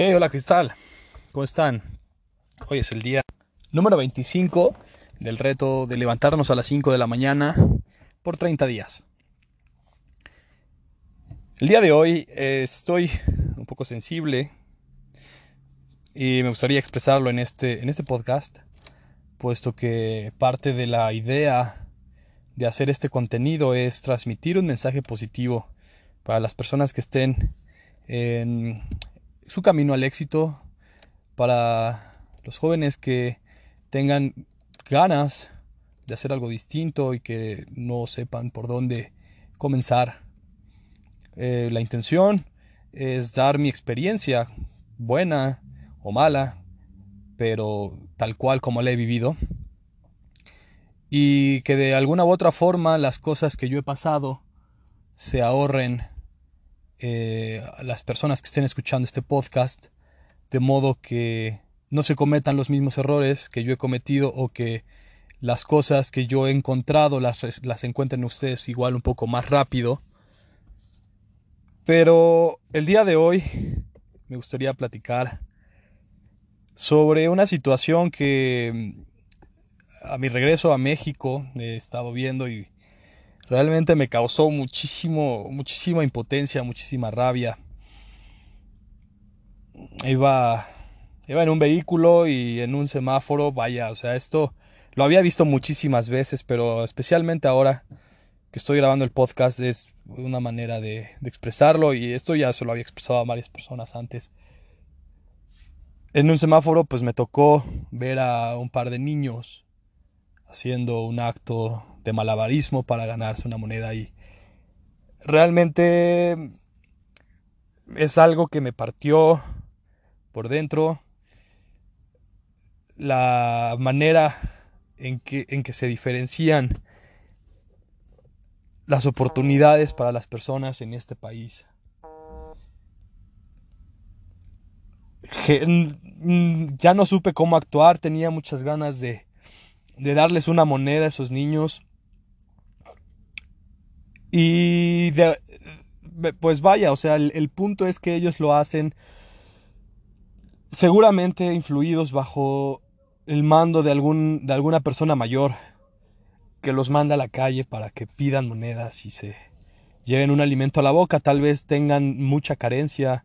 Hey, hola Cristal, ¿cómo están? Hoy es el día número 25 del reto de levantarnos a las 5 de la mañana por 30 días. El día de hoy eh, estoy un poco sensible y me gustaría expresarlo en este, en este podcast, puesto que parte de la idea de hacer este contenido es transmitir un mensaje positivo para las personas que estén en su camino al éxito para los jóvenes que tengan ganas de hacer algo distinto y que no sepan por dónde comenzar. Eh, la intención es dar mi experiencia, buena o mala, pero tal cual como la he vivido. Y que de alguna u otra forma las cosas que yo he pasado se ahorren eh, a las personas que estén escuchando este podcast, de modo que no se cometan los mismos errores que yo he cometido o que las cosas que yo he encontrado las, las encuentren ustedes igual un poco más rápido. Pero el día de hoy me gustaría platicar sobre una situación que a mi regreso a México he estado viendo y realmente me causó muchísimo, muchísima impotencia, muchísima rabia. Iba, iba en un vehículo y en un semáforo, vaya, o sea, esto lo había visto muchísimas veces, pero especialmente ahora que estoy grabando el podcast es una manera de, de expresarlo y esto ya se lo había expresado a varias personas antes. En un semáforo pues me tocó ver a un par de niños haciendo un acto de malabarismo para ganarse una moneda y realmente es algo que me partió por dentro la manera en que, en que se diferencian las oportunidades para las personas en este país. Ya no supe cómo actuar, tenía muchas ganas de, de darles una moneda a esos niños. Y pues vaya, o sea, el, punto es que ellos lo hacen seguramente influidos bajo el mando de, algún, de alguna persona mayor que los manda a la calle para que pidan monedas y se lleven un alimento a la boca, tal vez tengan mucha carencia,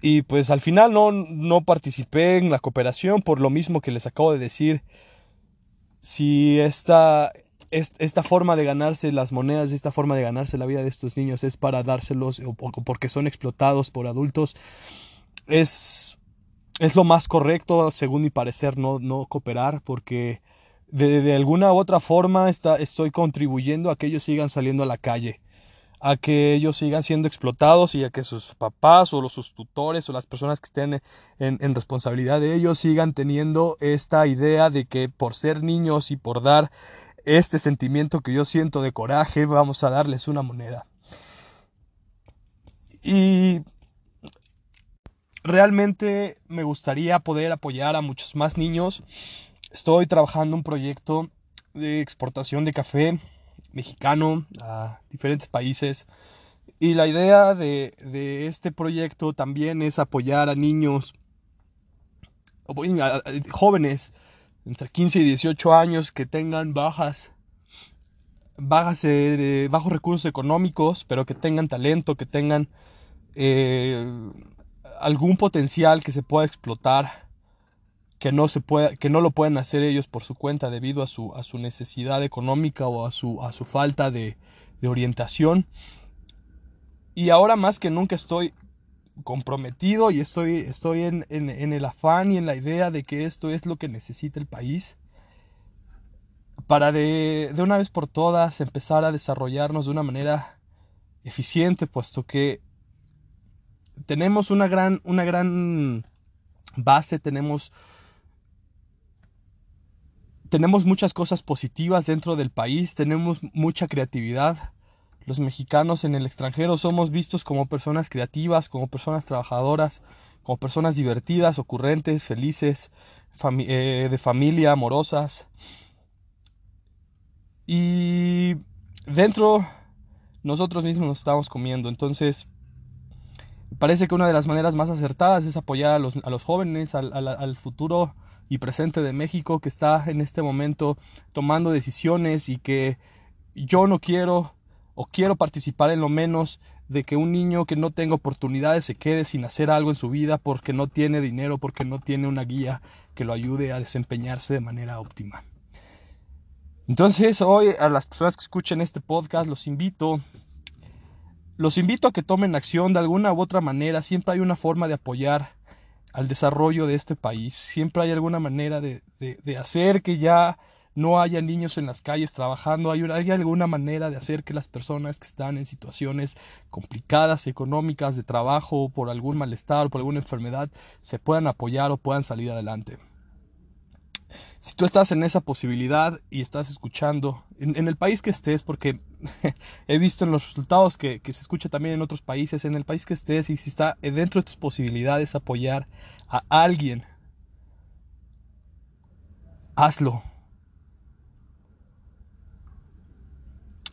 Y pues al final no, no participé en la cooperación por lo mismo que les acabo de decir. Si esta, esta forma de ganarse las monedas, esta forma de ganarse la vida de estos niños es para dárselos o porque son explotados por adultos, es, es lo más correcto, según mi parecer, no, no cooperar porque de, alguna u otra forma está, estoy contribuyendo a que ellos sigan saliendo a la calle a que ellos sigan siendo explotados y a que sus papás o los, sus tutores o las personas que estén en, en, responsabilidad de ellos sigan teniendo esta idea de que por ser niños y por dar este sentimiento que yo siento de coraje vamos a darles una moneda. Y realmente me gustaría poder apoyar a muchos más niños. Estoy trabajando un proyecto de exportación de café mexicano a diferentes países. Y la idea de, este proyecto también es apoyar a niños, jóvenes entre 15 y 18 años que tengan bajas, bajas eh, bajos recursos económicos, pero que tengan talento, que tengan eh, algún potencial que se pueda explotar que no se pueda, que no lo pueden hacer ellos por su cuenta debido a su, a su necesidad económica o a su, a su falta de, de orientación. Y ahora más que nunca estoy comprometido y estoy, estoy en, en, en, el afán y en la idea de que esto es lo que necesita el país para de, de una vez por todas empezar a desarrollarnos de una manera eficiente, puesto que tenemos una gran, una gran base, tenemos tenemos muchas cosas positivas dentro del país, tenemos mucha creatividad. Los mexicanos en el extranjero somos vistos como personas creativas, como personas trabajadoras, como personas divertidas, ocurrentes, felices, eh, de familia, amorosas. Y dentro nosotros mismos nos estamos comiendo. Entonces, parece que una de las maneras más acertadas es apoyar a los, a los jóvenes, al, al, futuro y presente de México que está en este momento tomando decisiones y que yo no quiero o quiero participar en lo menos de que un niño que no tenga oportunidades se quede sin hacer algo en su vida porque no tiene dinero, porque no tiene una guía que lo ayude a desempeñarse de manera óptima. Entonces, hoy a las personas que escuchen este podcast los invito los invito a que tomen acción de alguna u otra manera. Siempre hay una forma de apoyar al desarrollo de este país. Siempre hay alguna manera de, de, hacer que ya no haya niños en las calles trabajando. Hay, hay, alguna manera de hacer que las personas que están en situaciones complicadas, económicas, de trabajo, por algún malestar por alguna enfermedad, se puedan apoyar o puedan salir adelante. Si tú estás en esa posibilidad y estás escuchando, en, el país que estés, porque he visto en los resultados que, se escucha también en otros países, en el país que estés y si está dentro de tus posibilidades apoyar a alguien, hazlo.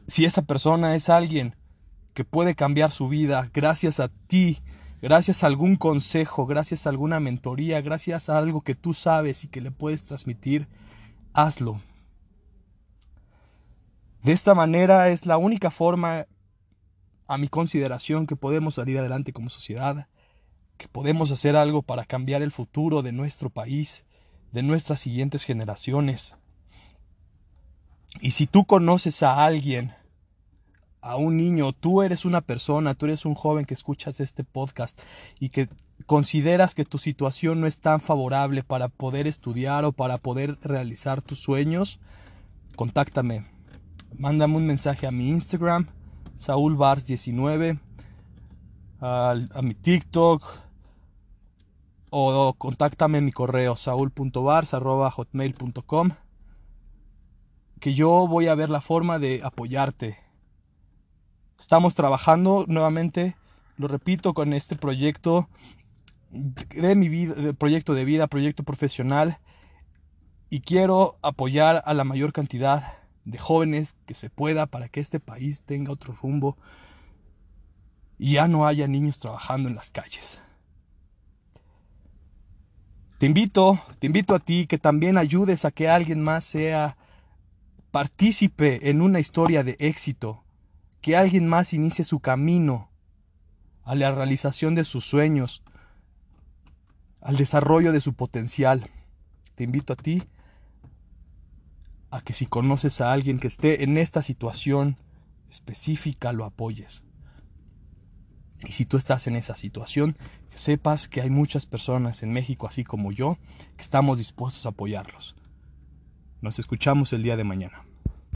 Si esa persona es alguien que puede cambiar su vida gracias a ti, gracias a algún consejo, gracias a alguna mentoría, gracias a algo que tú sabes y que le puedes transmitir, hazlo. De esta manera es la única forma, a mi consideración, que podemos salir adelante como sociedad, que podemos hacer algo para cambiar el futuro de nuestro país, de nuestras siguientes generaciones. Y si tú conoces a alguien a un niño, tú eres una persona, tú eres un joven que escuchas este podcast y que consideras que tu situación no es tan favorable para poder estudiar o para poder realizar tus sueños, contáctame. Mándame un mensaje a mi Instagram, saulbars19, a, mi TikTok o contáctame en mi correo saul.bars.hotmail.com que yo voy a ver la forma de apoyarte Estamos trabajando nuevamente, lo repito, con este proyecto de mi vida, proyecto de vida, proyecto profesional y quiero apoyar a la mayor cantidad de jóvenes que se pueda para que este país tenga otro rumbo y ya no haya niños trabajando en las calles. Te invito, te invito a ti que también ayudes a que alguien más sea partícipe en una historia de éxito que alguien más inicie su camino a la realización de sus sueños, al desarrollo de su potencial. Te invito a ti a que si conoces a alguien que esté en esta situación específica, lo apoyes. Y si tú estás en esa situación, sepas que hay muchas personas en México, así como yo, que estamos dispuestos a apoyarlos. Nos escuchamos el día de mañana.